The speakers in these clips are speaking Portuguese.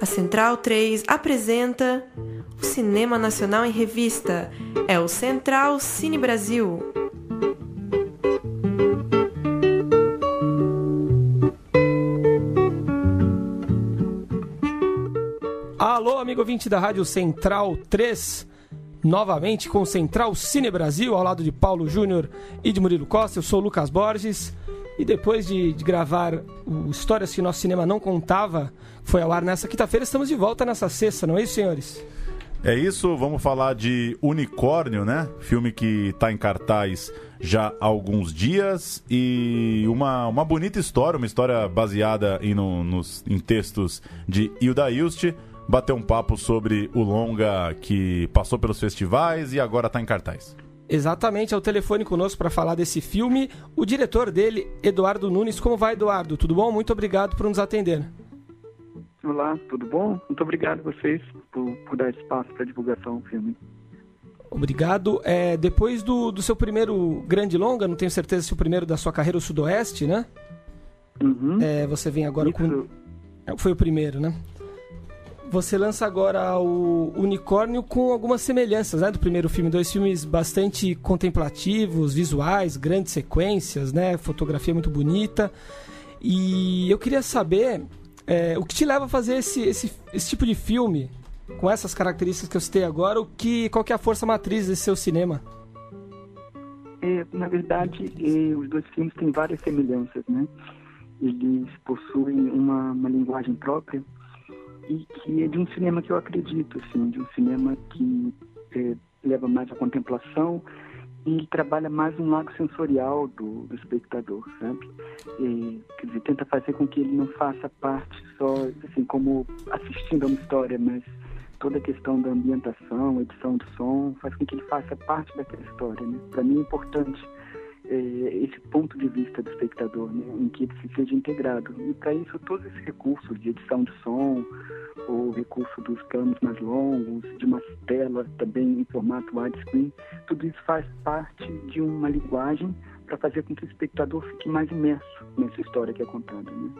A Central 3 apresenta o Cinema Nacional em Revista. É o Central Cine Brasil. Alô, amigo ouvinte da Rádio Central 3, novamente com Central Cine Brasil, ao lado de Paulo Júnior e de Murilo Costa. Eu sou o Lucas Borges. E depois de, de gravar o Histórias que Nosso Cinema Não Contava, foi ao ar nessa quinta-feira, estamos de volta nessa sexta, não é isso, senhores? É isso, vamos falar de Unicórnio, né? Filme que está em cartaz já há alguns dias e uma, uma bonita história, uma história baseada em, no, nos, em textos de Hilda Ilst. Bater um papo sobre o longa que passou pelos festivais e agora está em cartaz. Exatamente, ao telefone conosco para falar desse filme, o diretor dele, Eduardo Nunes. Como vai, Eduardo? Tudo bom? Muito obrigado por nos atender. Olá, tudo bom? Muito obrigado a vocês por, por dar espaço para divulgação do filme. Obrigado. É, depois do, do seu primeiro grande longa, não tenho certeza se o primeiro da sua carreira, o Sudoeste, né? Uhum. É, você vem agora Isso. com. É, Foi o primeiro, né? Você lança agora o Unicórnio com algumas semelhanças, né? Do primeiro filme. Dois filmes bastante contemplativos, visuais, grandes sequências, né? Fotografia muito bonita. E eu queria saber é, o que te leva a fazer esse, esse, esse tipo de filme com essas características que eu citei agora, o que, qual que é a força matriz desse seu cinema? É, na verdade, é, os dois filmes têm várias semelhanças, né? Eles possuem uma, uma linguagem própria e que é de um cinema que eu acredito, assim, de um cinema que é, leva mais à contemplação e trabalha mais um lado sensorial do, do espectador, sabe? E, quer dizer, tenta fazer com que ele não faça parte só, assim, como assistindo a uma história, mas toda a questão da ambientação, edição do som, faz com que ele faça parte daquela história, né? Para mim é importante esse ponto de vista do espectador, né, em que ele se seja integrado. E para isso, todos esses recursos de edição de som, o recurso dos planos mais longos, de uma tela também em formato widescreen, tudo isso faz parte de uma linguagem para fazer com que o espectador fique mais imerso nessa história que é contada. Né?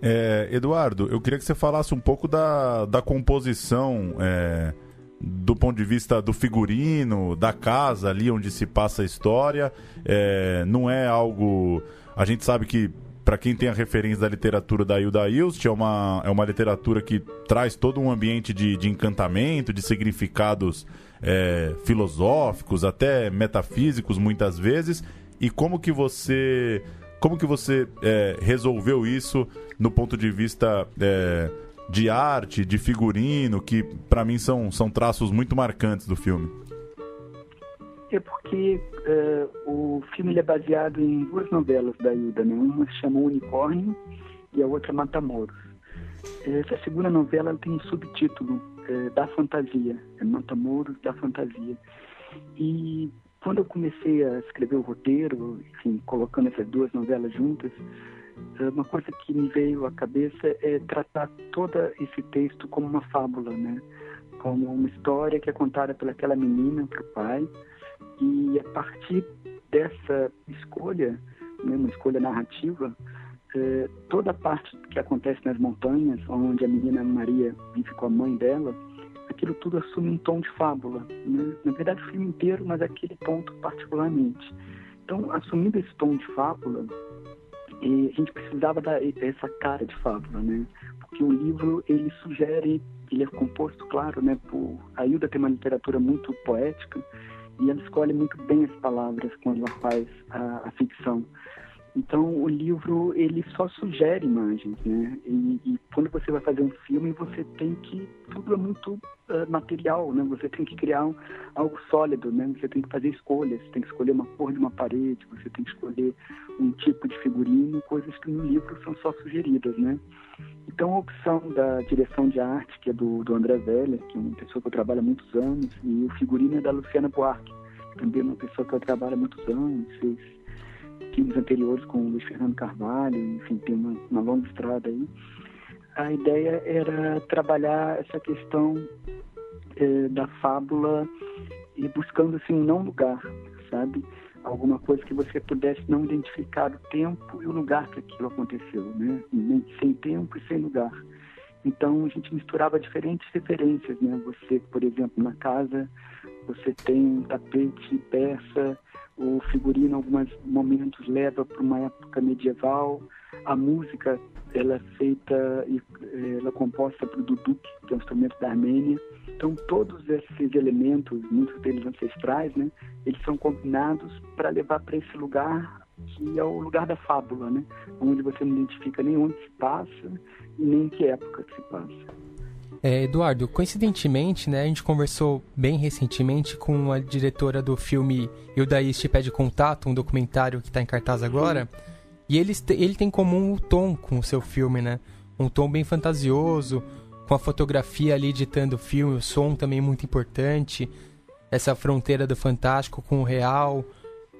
É, Eduardo, eu queria que você falasse um pouco da, da composição. É, do ponto de vista do figurino, da casa ali onde se passa a história. É, não é algo. A gente sabe que, para quem tem a referência da literatura da Hilda Ilst, é uma, é uma literatura que traz todo um ambiente de, de encantamento, de significados é, filosóficos, até metafísicos muitas vezes. E como que você. Como que você é, resolveu isso no ponto de vista é, de arte, de figurino, que para mim são, são traços muito marcantes do filme? É porque é, o filme é baseado em duas novelas da Hilda, né? Uma se chama Unicórnio e a outra Matamoros. Essa segunda novela ela tem um subtítulo é, da fantasia, é Matamoros da fantasia. E quando eu comecei a escrever o roteiro, enfim, colocando essas duas novelas juntas, uma coisa que me veio à cabeça é tratar todo esse texto como uma fábula, né? Como uma história que é contada pelaquela menina para o pai e a partir dessa escolha, né, uma escolha narrativa, eh, toda a parte que acontece nas montanhas, onde a menina Maria vive com a mãe dela, aquilo tudo assume um tom de fábula. Né? Na verdade, o filme inteiro, mas aquele ponto particularmente. Então, assumindo esse tom de fábula, e a gente precisava dar essa cara de fábula, né? Porque o livro ele sugere, ele é composto, claro, né? Por a Hilda tem uma literatura muito poética e ela escolhe muito bem as palavras quando ela faz a, a ficção. Então o livro ele só sugere imagens, né? E, e, quando você vai fazer um filme você tem que tudo é muito uh, material, né? Você tem que criar um, algo sólido, né? Você tem que fazer escolhas, você tem que escolher uma cor de uma parede, você tem que escolher um tipo de figurino, coisas que no livro são só sugeridas, né? Então a opção da direção de arte que é do, do André Velha, que é uma pessoa que eu trabalho há muitos anos, e o figurino é da Luciana Buarque, que também é uma pessoa que eu trabalho há muitos anos, fez filmes anteriores com o Luiz Fernando Carvalho, enfim, tem uma, uma longa estrada aí. A ideia era trabalhar essa questão eh, da fábula e buscando assim um não lugar, sabe? alguma coisa que você pudesse não identificar o tempo e o lugar que aquilo aconteceu, né? Sem tempo e sem lugar. Então a gente misturava diferentes referências, né? Você, por exemplo, na casa, você tem um tapete persa, o figurino em alguns momentos leva para uma época medieval, a música ela é feita e ela é composta por Duduk, que é um instrumento da Armênia. Então todos esses elementos, muitos deles ancestrais, né, eles são combinados para levar para esse lugar que é o lugar da fábula, né, onde você não identifica nem onde se passa e nem em que época que se passa. É, Eduardo, coincidentemente, né, a gente conversou bem recentemente com a diretora do filme Hilda East Pede Contato, um documentário que está em cartaz agora. Uhum. E ele, ele tem em comum o tom com o seu filme, né? Um tom bem fantasioso, com a fotografia ali ditando o filme, o som também muito importante, essa fronteira do fantástico com o real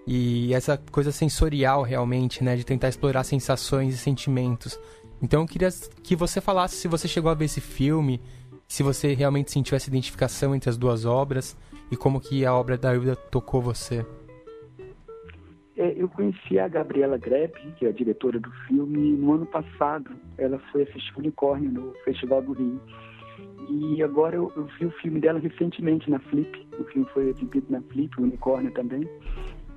e essa coisa sensorial realmente, né? De tentar explorar sensações e sentimentos. Então eu queria que você falasse se você chegou a ver esse filme, se você realmente sentiu essa identificação entre as duas obras e como que a obra da Hilda tocou você. É, eu conheci a Gabriela Grepp, que é a diretora do filme, no ano passado. Ela foi assistir Unicórnio no Festival do Rio. E agora eu, eu, vi o filme dela recentemente na Flip. O filme foi exibido na Flip, o Unicórnio também.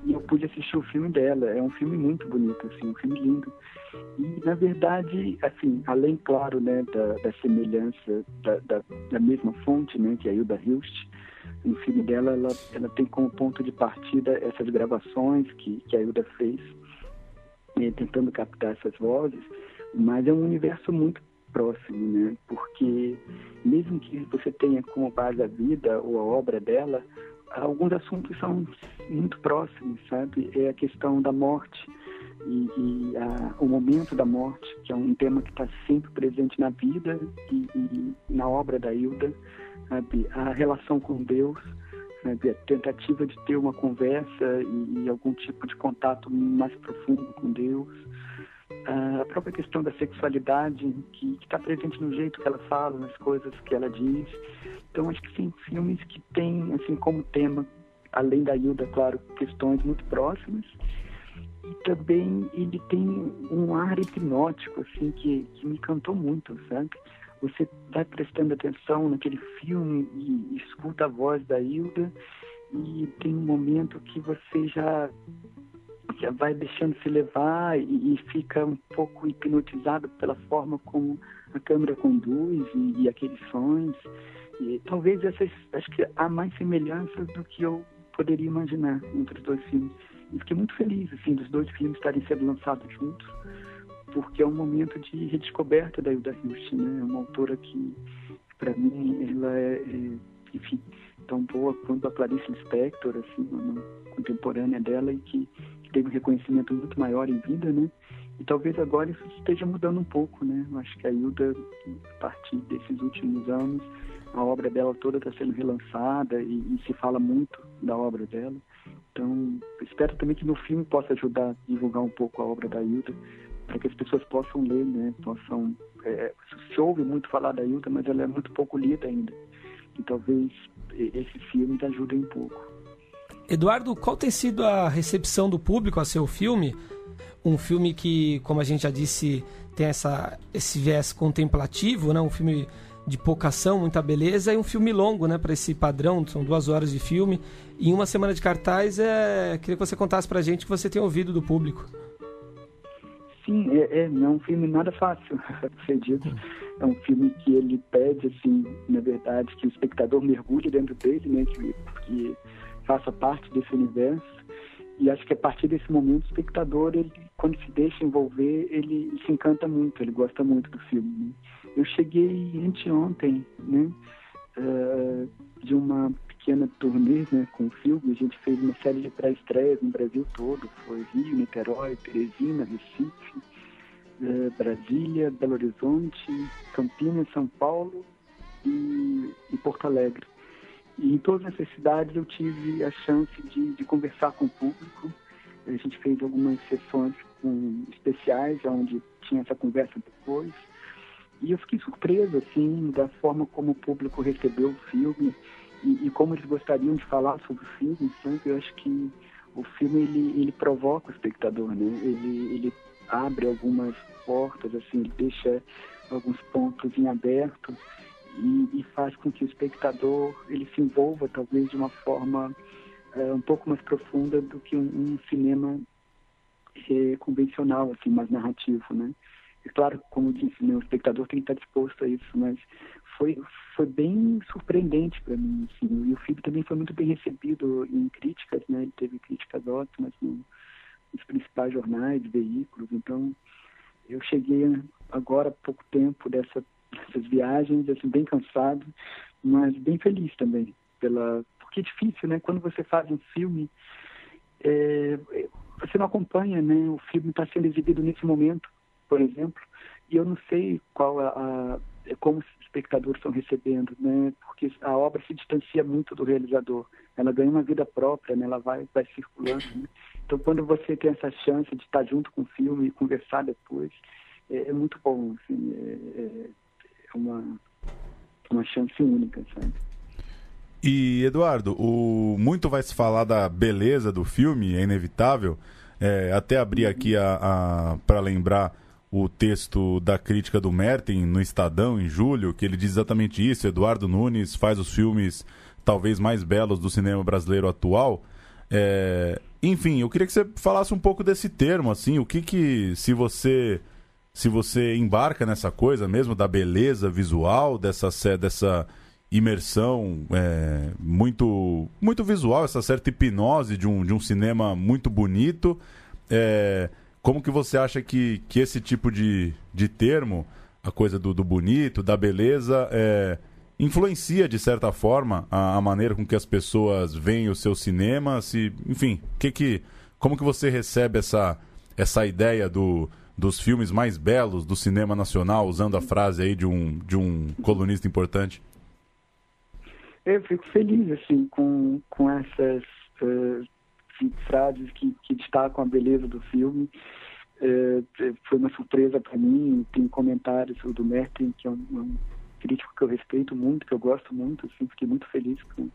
E eu pude assistir o filme dela. É um filme muito bonito, assim, um filme lindo. E, na verdade, assim, além, claro, né, da, da semelhança da, da, da, mesma fonte, né, que é a Hilda Hilst, no filme dela, ela, ela tem como ponto de partida essas gravações que, que a Hilda fez, né, tentando captar essas vozes, mas é um universo muito próximo, né? Porque mesmo que você tenha como base a vida ou a obra dela, alguns assuntos são muito próximos, sabe? É a questão da morte e, e a, o momento da morte, que é um tema que está sempre presente na vida e, e na obra da Hilda sabe? A relação com Deus, sabe? A tentativa de ter uma conversa e, e algum tipo de contato mais profundo com Deus. A própria questão da sexualidade, que está presente no jeito que ela fala, nas coisas que ela diz. Então, acho que sim, filmes que têm, assim, como tema, além da Hilda, claro, questões muito próximas. E também ele tem um ar hipnótico, assim, que, que me encantou muito, sabe? você vai prestando atenção naquele filme e escuta a voz da Hilda e tem um momento que você já vai deixando se levar e, e fica um pouco hipnotizado pela forma como a câmera conduz e, e aqueles sons e talvez essas acho que há mais semelhanças do que eu poderia imaginar entre os dois filmes e fiquei muito feliz assim dos dois filmes estarem sendo lançados juntos porque é um momento de redescoberta da Hilda Hilst, né? É uma autora que, para mim, ela é, é, enfim, tão boa quanto a Clarice Lispector, assim, uma contemporânea dela e que, que teve um reconhecimento muito maior em vida, né? E talvez agora isso esteja mudando um pouco, né? Eu acho que a Hilda, a partir desses últimos anos, a obra dela toda está sendo relançada e, e, se fala muito da obra dela. Então, espero também que no filme possa ajudar a divulgar um pouco a obra da Hilda, para que as pessoas possam ler, né? Possam, é, se ouve muito falar da Hilda, mas ela é muito pouco lida ainda. E talvez esse filme ajude um pouco. Eduardo, qual tem sido a recepção do público a seu filme? Um filme que, como a gente já disse, tem essa, esse viés contemplativo, né? Um filme de pouca ação, muita beleza, e um filme longo, né? Para esse padrão, são duas horas de filme. E em uma semana de cartaz, é... queria que você contasse para a gente o que você tem ouvido do público. Sim, é, é, não é um filme nada fácil de ser dito. É um filme que ele pede, assim, na verdade, que o espectador mergulhe dentro dele, né, que, que faça parte desse universo. E acho que a partir desse momento o espectador, ele, quando se deixa envolver, ele se encanta muito, ele gosta muito do filme. Né? Eu cheguei anteontem, né, uh, de uma pequena turnê né, com o filme. A gente fez uma série de pré-estreias no Brasil todo. Foi Rio, Niterói, Teresina, Recife, eh, Brasília, Belo Horizonte, Campinas, São Paulo e, e, Porto Alegre. E em todas essas cidades eu tive a chance de, de conversar com o público. A gente fez algumas sessões com, especiais, onde tinha essa conversa depois. E eu fiquei surpreso, assim, da forma como o público recebeu o filme e, e, como eles gostariam de falar sobre o filme, sabe? Eu acho que o filme ele, ele provoca o espectador, né? Ele, ele abre algumas portas, assim, deixa alguns pontos em aberto e, e, faz com que o espectador ele se envolva talvez de uma forma é, um pouco mais profunda do que um, um cinema é, convencional, assim, mais narrativo, né? É claro, como disse, né, o espectador tem que estar disposto a isso, mas foi, foi bem surpreendente para mim. Assim. E o filme também foi muito bem recebido em críticas, né? Ele teve críticas ótimas no, nos principais jornais, veículos. Então, eu cheguei agora há pouco tempo dessa, dessas viagens, assim, bem cansado, mas bem feliz também. Pela, porque é difícil, né? Quando você faz um filme, é, você não acompanha, né? O filme está sendo exibido nesse momento, por exemplo, e eu não sei qual a, a como os espectadores estão recebendo, né? Porque a obra se distancia muito do realizador. Ela ganha uma vida própria, né? Ela vai, vai circulando. Né? Então, quando você tem essa chance de estar junto com o filme e conversar depois, é, é muito bom. Assim, é, é, é uma, uma chance única, sabe? E, Eduardo, o... muito vai se falar da beleza do filme, é inevitável. É, até abrir aqui a, a para lembrar o texto da crítica do Merten no Estadão em julho, que ele diz exatamente isso. Eduardo Nunes faz os filmes talvez mais belos do cinema brasileiro atual. É... Enfim, eu queria que você falasse um pouco desse termo, assim, o que que se você se você embarca nessa coisa mesmo da beleza visual dessa dessa imersão é, muito muito visual, essa certa hipnose de um, de um cinema muito bonito. É, como que você acha que, que esse tipo de, de termo, a coisa do, do bonito, da beleza, é, influencia de certa forma a, a, maneira com que as pessoas veem o seu cinema? Se, enfim, que que, como que você recebe essa, essa ideia do, dos filmes mais belos do cinema nacional, usando a frase aí de um, de um colunista importante? Eu fico feliz assim com, com essas uh, frases que, que destacam a beleza do filme. É foi uma surpresa para mim. Tem comentários do Merten, que é um, um, crítico que eu respeito muito, que eu gosto muito. Assim, fiquei muito feliz com,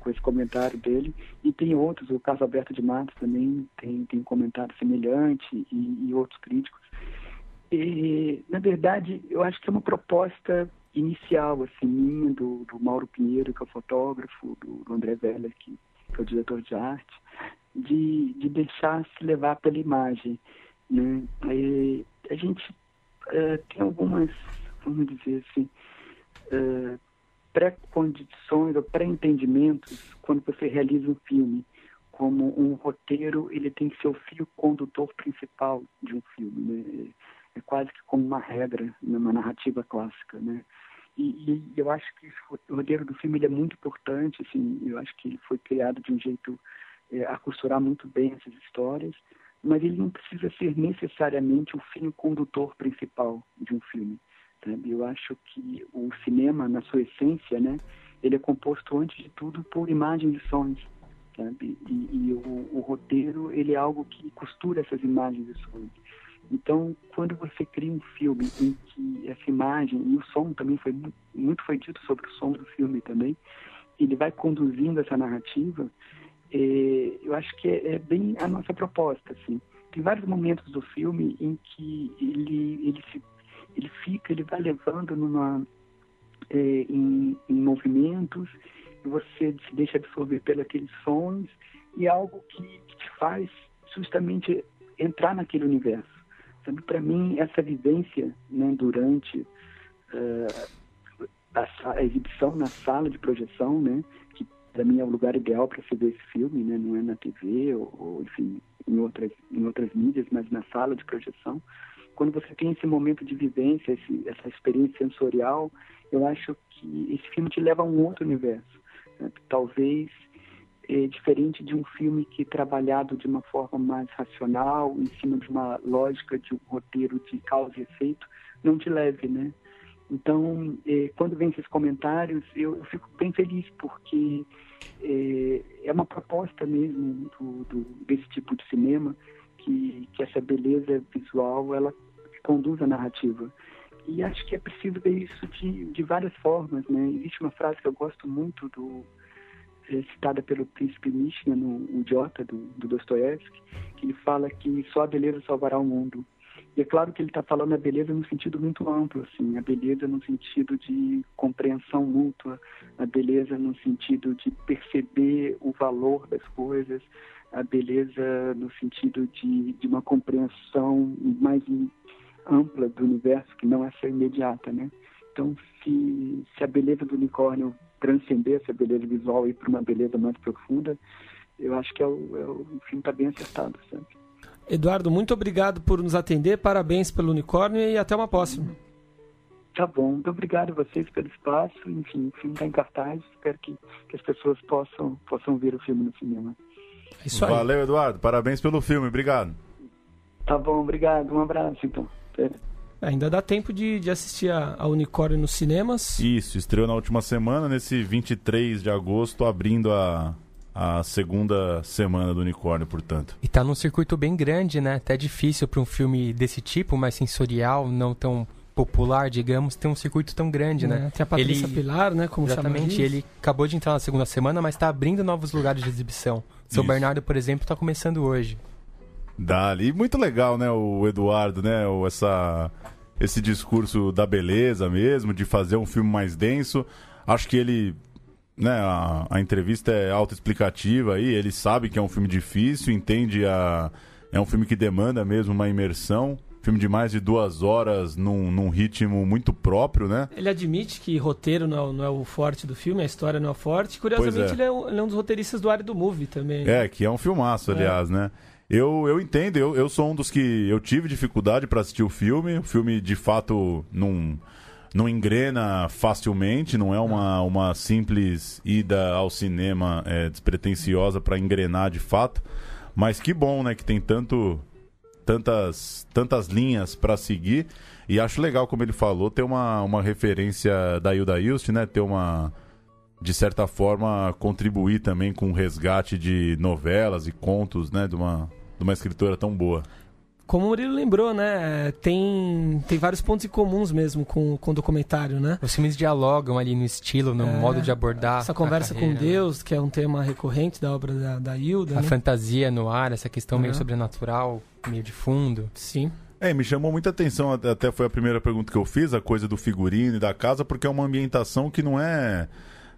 com esse comentário dele. E tem outros, o Caso Alberto de Matos também tem, tem comentário semelhante e, e outros críticos. E, na verdade, eu acho que é uma proposta inicial, assim, minha, do, do Mauro Pinheiro, que é o fotógrafo, do, do André Veller, que, que é o diretor de arte, de, de deixar se levar pela imagem. Né? E a gente uh, tem algumas, vamos dizer assim, uh, pré-condições ou pré-entendimentos quando você realiza um filme. Como um roteiro, ele tem que ser o fio condutor principal de um filme. Né? É quase que como uma regra numa narrativa clássica, né? E, e, eu acho que o roteiro do filme é muito importante, assim, eu acho que ele foi criado de um jeito é, a costurar muito bem essas histórias, mas ele não precisa ser necessariamente o fio condutor principal de um filme. Eu acho que o cinema, na sua essência, né, ele é composto antes de tudo por imagens e sons. Sabe? E, e o, o, roteiro ele é algo que costura essas imagens e sons. Então, quando você cria um filme em que essa imagem e o som também foi muito foi dito sobre o som do filme também, ele vai conduzindo essa narrativa, é, eu acho que é, é, bem a nossa proposta, assim. Tem vários momentos do filme em que ele, ele, se, ele fica, ele vai levando numa, é, em, em, movimentos, você se deixa absorver pelos aqueles sons, e é algo que, que te faz justamente entrar naquele universo. Sabe, para mim, essa vivência né, durante uh, a, a, exibição na sala de projeção, né, que para mim é o lugar ideal para se ver esse filme, né? Não é na TV ou, ou, enfim, em outras, em outras mídias, mas na sala de projeção. Quando você tem esse momento de vivência, esse, essa experiência sensorial, eu acho que esse filme te leva a um outro universo. Né? Talvez é, diferente de um filme que é trabalhado de uma forma mais racional, em cima de uma lógica de um roteiro de causa e efeito, não te leve, né? Então, eh, quando vem esses comentários, eu, eu, fico bem feliz, porque eh, é uma proposta mesmo do, do, desse tipo de cinema, que, que essa beleza visual, ela conduz a narrativa. E acho que é preciso ver isso de, de várias formas, né? Existe uma frase que eu gosto muito do é citada pelo príncipe Mishna no O Idiota, do, do Dostoiévski, que ele fala que só a beleza salvará o mundo. E é claro que ele está falando a beleza no sentido muito amplo, assim, a beleza no sentido de compreensão mútua, a beleza no sentido de perceber o valor das coisas, a beleza no sentido de, de uma compreensão mais ampla do universo, que não essa imediata, né? Então, se, se a beleza do unicórnio transcender essa beleza visual e ir para uma beleza mais profunda, eu acho que é o, é o, o filme está bem acertado, sabe? Eduardo, muito obrigado por nos atender, parabéns pelo unicórnio e até uma próxima. Tá bom, muito obrigado a vocês pelo espaço. Enfim, o filme está em cartaz, espero que, que as pessoas possam, possam ver o filme no cinema. É isso aí. Valeu, Eduardo. Parabéns pelo filme. Obrigado. Tá bom, obrigado. Um abraço, então. Ainda dá tempo de, de assistir a, a Unicórnio nos cinemas. Isso, estreou na última semana, nesse 23 de agosto, abrindo a, a segunda semana do Unicórnio, portanto. E tá num circuito bem grande, né? Até difícil para um filme desse tipo, mais sensorial, não tão popular, digamos, ter um circuito tão grande, né? é, né? Tem a Patrícia ele... Pilar, né? Como Exatamente, ele acabou de entrar na segunda semana, mas está abrindo novos lugares de exibição. São Bernardo, por exemplo, está começando hoje. Dali. Muito legal, né, o Eduardo, né? Essa, esse discurso da beleza mesmo, de fazer um filme mais denso. Acho que ele. Né, a, a entrevista é autoexplicativa aí, ele sabe que é um filme difícil, entende a. É um filme que demanda mesmo uma imersão. Filme de mais de duas horas num, num ritmo muito próprio, né? Ele admite que roteiro não é, não é o forte do filme, a história não é forte. Curiosamente, é. Ele, é um, ele, é um, dos roteiristas do área do Movie também. Né? É, que é um filmaço, é. aliás, né? Eu, eu entendo, eu, eu sou um dos que eu tive dificuldade para assistir o filme. O filme, de fato, não, não engrena facilmente, não é uma, uma simples ida ao cinema é, despretensiosa para engrenar de fato. Mas que bom, né, que tem tanto tantas, tantas linhas para seguir. E acho legal, como ele falou, ter uma, uma referência da Hilda Hilst, né? Ter uma. De certa forma, contribuir também com o resgate de novelas e contos, né? De uma, de uma escritora tão boa. Como o Murilo lembrou, né? Tem, tem vários pontos em comuns mesmo com, com o documentário, né? Os filmes dialogam ali no estilo, no é, modo de abordar. Essa conversa com Deus, que é um tema recorrente da obra da, da Hilda. A né? fantasia no ar, essa questão é. meio sobrenatural, meio de fundo. Sim. É, me chamou muita atenção, até foi a primeira pergunta que eu fiz, a coisa do figurino e da casa, porque é uma ambientação que não é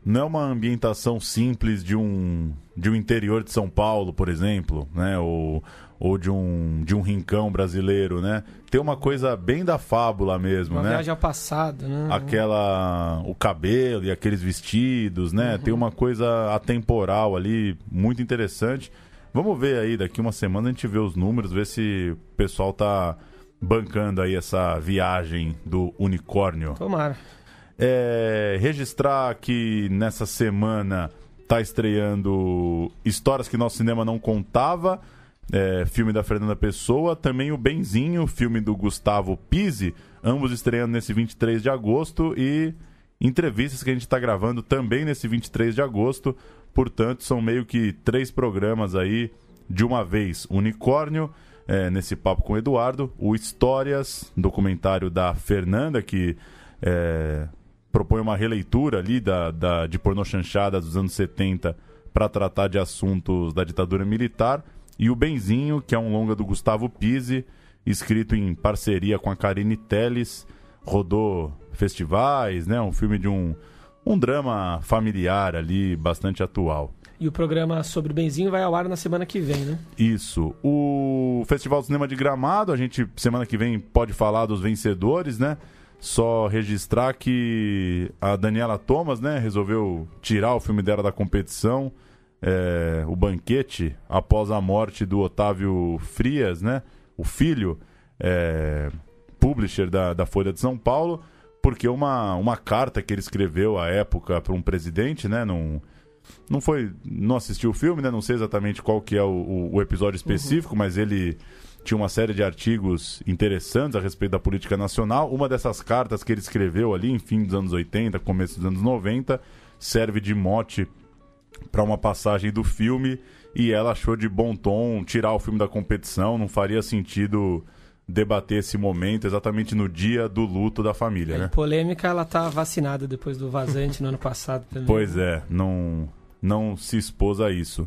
não é uma ambientação simples de um de um interior de São Paulo, por exemplo, né? Ou, ou de um de um rincão brasileiro, né? Tem uma coisa bem da fábula mesmo, uma né? viagem ao passado, né? Aquela o cabelo e aqueles vestidos, né? Uhum. Tem uma coisa atemporal ali muito interessante. Vamos ver aí daqui uma semana a gente vê os números, ver se o pessoal tá bancando aí essa viagem do unicórnio. Tomara. É, registrar que nessa semana está estreando Histórias que Nosso Cinema Não Contava, é, filme da Fernanda Pessoa, também o Benzinho, filme do Gustavo Pise, ambos estreando nesse 23 de agosto e entrevistas que a gente está gravando também nesse 23 de agosto. Portanto, são meio que três programas aí de uma vez. Unicórnio, é, nesse papo com o Eduardo, o Histórias, documentário da Fernanda, que é, propõe uma releitura ali da, da, de pornô chanchada dos anos 70 para tratar de assuntos da ditadura militar. E o Benzinho, que é um longa do Gustavo Pise, escrito em parceria com a Karine Telles, rodou festivais, né? Um filme de um, um drama familiar ali, bastante atual. E o programa sobre Benzinho vai ao ar na semana que vem, né? Isso. O Festival do Cinema de Gramado, a gente semana que vem pode falar dos vencedores, né? Só registrar que a Daniela Thomas, né, resolveu tirar o filme dela da competição, é, o banquete, após a morte do Otávio Frias, né, o filho, é, publisher da, da Folha de São Paulo, porque uma, uma carta que ele escreveu à época para um presidente, né, num, não foi, não assistiu o filme, né, não sei exatamente qual que é o, o episódio específico, uhum. mas ele tinha uma série de artigos interessantes a respeito da política nacional. Uma dessas cartas que ele escreveu ali em fim dos anos 80, começo dos anos 90, serve de mote para uma passagem do filme e ela achou de bom tom tirar o filme da competição, não faria sentido debater esse momento exatamente no dia do luto da família, é, né? Polêmica, ela tá vacinada depois do vazante no ano passado também. Pois é, não não se expôs a isso.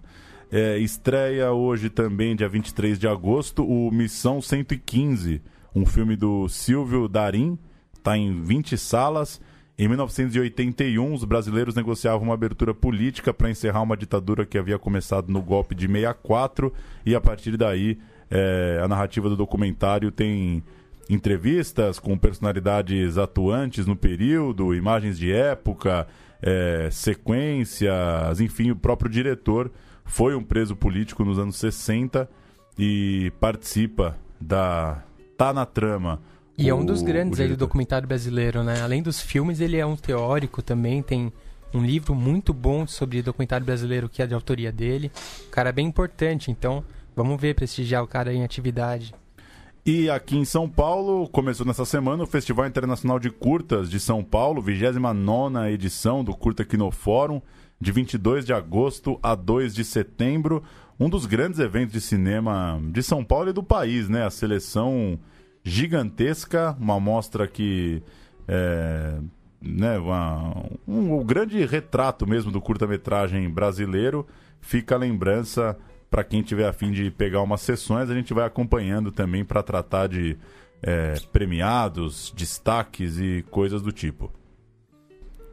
É, estreia hoje também, dia 23 de agosto, o Missão 115, um filme do Silvio Darim, está em 20 salas. Em 1981, os brasileiros negociavam uma abertura política para encerrar uma ditadura que havia começado no golpe de 64, e a partir daí é, a narrativa do documentário tem entrevistas com personalidades atuantes no período, imagens de época, é, sequências, enfim, o próprio diretor foi um preso político nos anos 60 e participa da. tá na trama e o, é um dos grandes aí do documentário brasileiro, né? Além dos filmes, ele é um teórico também, tem um livro muito bom sobre documentário brasileiro que é de autoria dele. Um cara bem importante, então vamos ver, prestigiar o cara em atividade. E aqui em São Paulo, começou nessa semana o Festival Internacional de Curtas de São Paulo, 29 edição do Curta Quinofórum, de 22 de agosto a 2 de setembro. Um dos grandes eventos de cinema de São Paulo e do país, né? A seleção gigantesca, uma mostra que é, né, uma, um, um grande retrato mesmo do curta-metragem brasileiro. Fica a lembrança para quem tiver afim de pegar umas sessões, a gente vai acompanhando também para tratar de é, premiados, destaques e coisas do tipo.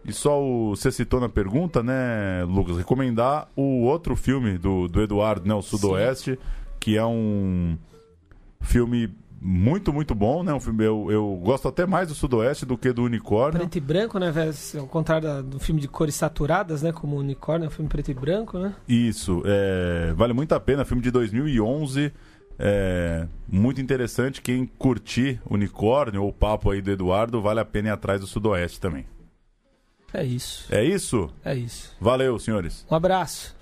E só o, você citou na pergunta, né, Lucas, recomendar o outro filme do, do Eduardo, né, o Sudoeste, Sim. que é um filme muito, muito bom, né? Um filme, eu, eu gosto até mais do Sudoeste do que do Unicórnio. Preto e branco, né? Ao contrário da, do filme de cores saturadas, né? Como o Unicórnio, é um filme preto e branco, né? Isso, é, vale muito a pena. Filme de 2011, é, muito interessante. Quem curtir Unicórnio ou o papo aí do Eduardo, vale a pena ir atrás do Sudoeste também. É isso. É isso? É isso. Valeu, senhores. Um abraço.